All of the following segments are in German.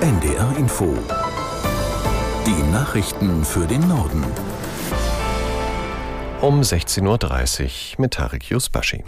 NDR Info. Die Nachrichten für den Norden. Um 16.30 Uhr mit Tarek Yusbashi.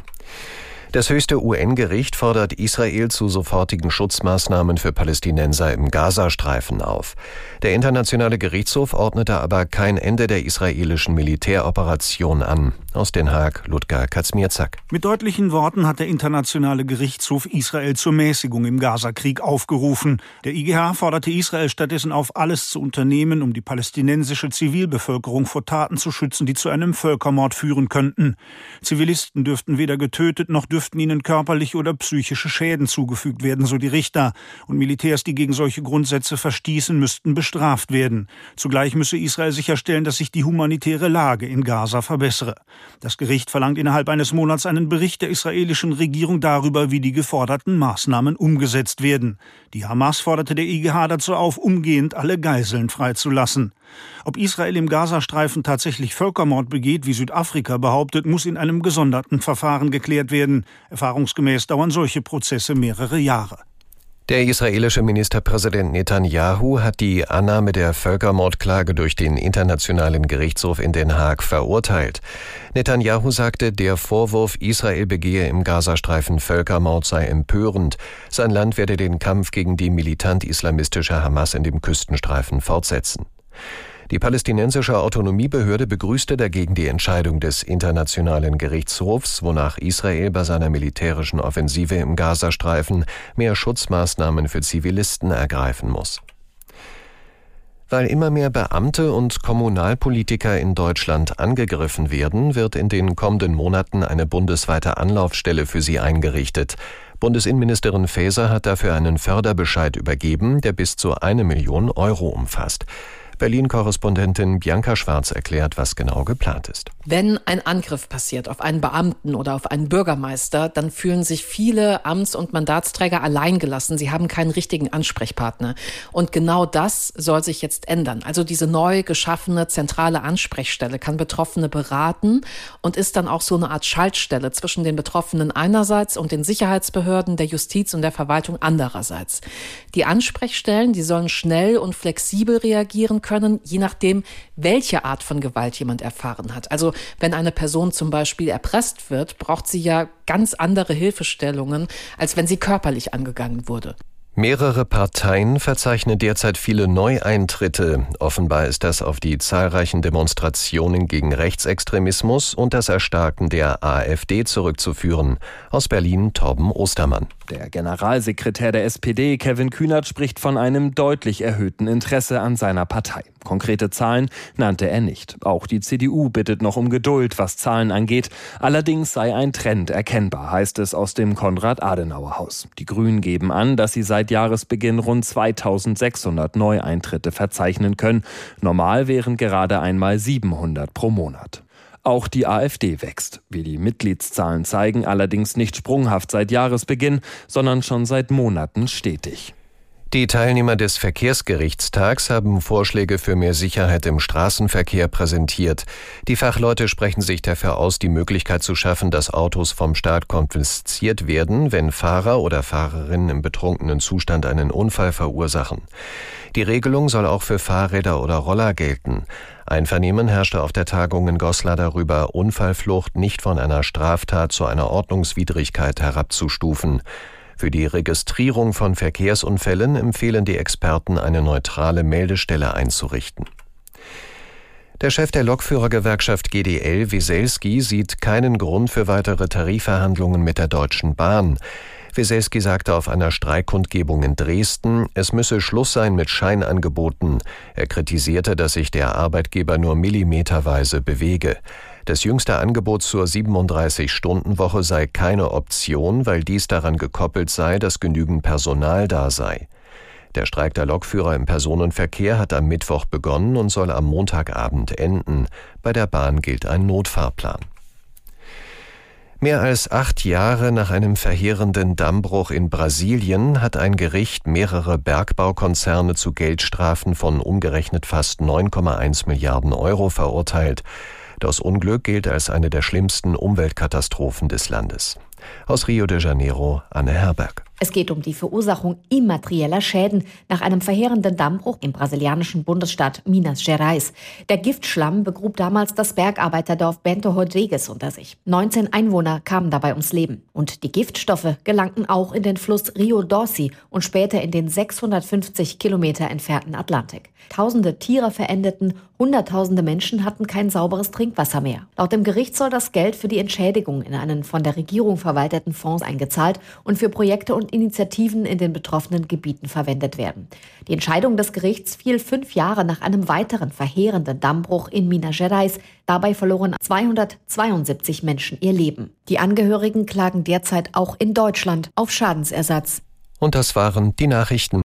Das höchste UN-Gericht fordert Israel zu sofortigen Schutzmaßnahmen für Palästinenser im Gazastreifen auf. Der Internationale Gerichtshof ordnete aber kein Ende der israelischen Militäroperation an. Aus Den Haag, Ludger Katzmierzak. Mit deutlichen Worten hat der Internationale Gerichtshof Israel zur Mäßigung im Gazakrieg aufgerufen. Der IGH forderte Israel stattdessen auf, alles zu unternehmen, um die palästinensische Zivilbevölkerung vor Taten zu schützen, die zu einem Völkermord führen könnten. Zivilisten dürften weder getötet noch dürften ihnen körperliche oder psychische Schäden zugefügt werden, so die Richter. Und Militärs, die gegen solche Grundsätze verstießen, müssten bestraft werden. Zugleich müsse Israel sicherstellen, dass sich die humanitäre Lage in Gaza verbessere. Das Gericht verlangt innerhalb eines Monats einen Bericht der israelischen Regierung darüber, wie die geforderten Maßnahmen umgesetzt werden. Die Hamas forderte der IGH dazu auf, umgehend alle Geiseln freizulassen. Ob Israel im Gazastreifen tatsächlich Völkermord begeht, wie Südafrika behauptet, muss in einem gesonderten Verfahren geklärt werden. Erfahrungsgemäß dauern solche Prozesse mehrere Jahre. Der israelische Ministerpräsident Netanyahu hat die Annahme der Völkermordklage durch den Internationalen Gerichtshof in Den Haag verurteilt. Netanyahu sagte, der Vorwurf, Israel begehe im Gazastreifen Völkermord sei empörend. Sein Land werde den Kampf gegen die militant-islamistische Hamas in dem Küstenstreifen fortsetzen. Die palästinensische Autonomiebehörde begrüßte dagegen die Entscheidung des Internationalen Gerichtshofs, wonach Israel bei seiner militärischen Offensive im Gazastreifen mehr Schutzmaßnahmen für Zivilisten ergreifen muss. Weil immer mehr Beamte und Kommunalpolitiker in Deutschland angegriffen werden, wird in den kommenden Monaten eine bundesweite Anlaufstelle für sie eingerichtet. Bundesinnenministerin Faeser hat dafür einen Förderbescheid übergeben, der bis zu eine Million Euro umfasst. Berlin-Korrespondentin Bianca Schwarz erklärt, was genau geplant ist. Wenn ein Angriff passiert auf einen Beamten oder auf einen Bürgermeister, dann fühlen sich viele Amts- und Mandatsträger alleingelassen. Sie haben keinen richtigen Ansprechpartner. Und genau das soll sich jetzt ändern. Also diese neu geschaffene zentrale Ansprechstelle kann Betroffene beraten und ist dann auch so eine Art Schaltstelle zwischen den Betroffenen einerseits und den Sicherheitsbehörden, der Justiz und der Verwaltung andererseits. Die Ansprechstellen, die sollen schnell und flexibel reagieren können, je nachdem, welche Art von Gewalt jemand erfahren hat. Also wenn eine Person zum Beispiel erpresst wird, braucht sie ja ganz andere Hilfestellungen, als wenn sie körperlich angegangen wurde. Mehrere Parteien verzeichnen derzeit viele Neueintritte. Offenbar ist das auf die zahlreichen Demonstrationen gegen Rechtsextremismus und das Erstarken der AfD zurückzuführen. Aus Berlin Torben Ostermann. Der Generalsekretär der SPD, Kevin Kühnert, spricht von einem deutlich erhöhten Interesse an seiner Partei. Konkrete Zahlen nannte er nicht. Auch die CDU bittet noch um Geduld, was Zahlen angeht. Allerdings sei ein Trend erkennbar, heißt es aus dem Konrad-Adenauer-Haus. Die Grünen geben an, dass sie seit Jahresbeginn rund 2600 Neueintritte verzeichnen können. Normal wären gerade einmal 700 pro Monat. Auch die AfD wächst. Wie die Mitgliedszahlen zeigen, allerdings nicht sprunghaft seit Jahresbeginn, sondern schon seit Monaten stetig. Die Teilnehmer des Verkehrsgerichtstags haben Vorschläge für mehr Sicherheit im Straßenverkehr präsentiert. Die Fachleute sprechen sich dafür aus, die Möglichkeit zu schaffen, dass Autos vom Staat konfisziert werden, wenn Fahrer oder Fahrerinnen im betrunkenen Zustand einen Unfall verursachen. Die Regelung soll auch für Fahrräder oder Roller gelten. Einvernehmen herrschte auf der Tagung in Goslar darüber, Unfallflucht nicht von einer Straftat zu einer Ordnungswidrigkeit herabzustufen. Für die Registrierung von Verkehrsunfällen empfehlen die Experten, eine neutrale Meldestelle einzurichten. Der Chef der Lokführergewerkschaft GDL, Wieselski, sieht keinen Grund für weitere Tarifverhandlungen mit der Deutschen Bahn. Wieselski sagte auf einer Streikkundgebung in Dresden, es müsse Schluss sein mit Scheinangeboten. Er kritisierte, dass sich der Arbeitgeber nur millimeterweise bewege. Das jüngste Angebot zur 37-Stunden-Woche sei keine Option, weil dies daran gekoppelt sei, dass genügend Personal da sei. Der Streik der Lokführer im Personenverkehr hat am Mittwoch begonnen und soll am Montagabend enden. Bei der Bahn gilt ein Notfahrplan. Mehr als acht Jahre nach einem verheerenden Dammbruch in Brasilien hat ein Gericht mehrere Bergbaukonzerne zu Geldstrafen von umgerechnet fast 9,1 Milliarden Euro verurteilt. Das Unglück gilt als eine der schlimmsten Umweltkatastrophen des Landes. Aus Rio de Janeiro, Anne Herberg. Es geht um die Verursachung immaterieller Schäden nach einem verheerenden Dammbruch im brasilianischen Bundesstaat Minas Gerais. Der Giftschlamm begrub damals das Bergarbeiterdorf Bento Rodrigues unter sich. 19 Einwohner kamen dabei ums Leben. Und die Giftstoffe gelangten auch in den Fluss Rio Dorsey und später in den 650 Kilometer entfernten Atlantik. Tausende Tiere verendeten, Hunderttausende Menschen hatten kein sauberes Trinkwasser mehr. Laut dem Gericht soll das Geld für die Entschädigung in einen von der Regierung verwalteten Fonds eingezahlt und für Projekte und Initiativen in den betroffenen Gebieten verwendet werden. Die Entscheidung des Gerichts fiel fünf Jahre nach einem weiteren verheerenden Dammbruch in Minas Gerais. Dabei verloren 272 Menschen ihr Leben. Die Angehörigen klagen derzeit auch in Deutschland auf Schadensersatz. Und das waren die Nachrichten.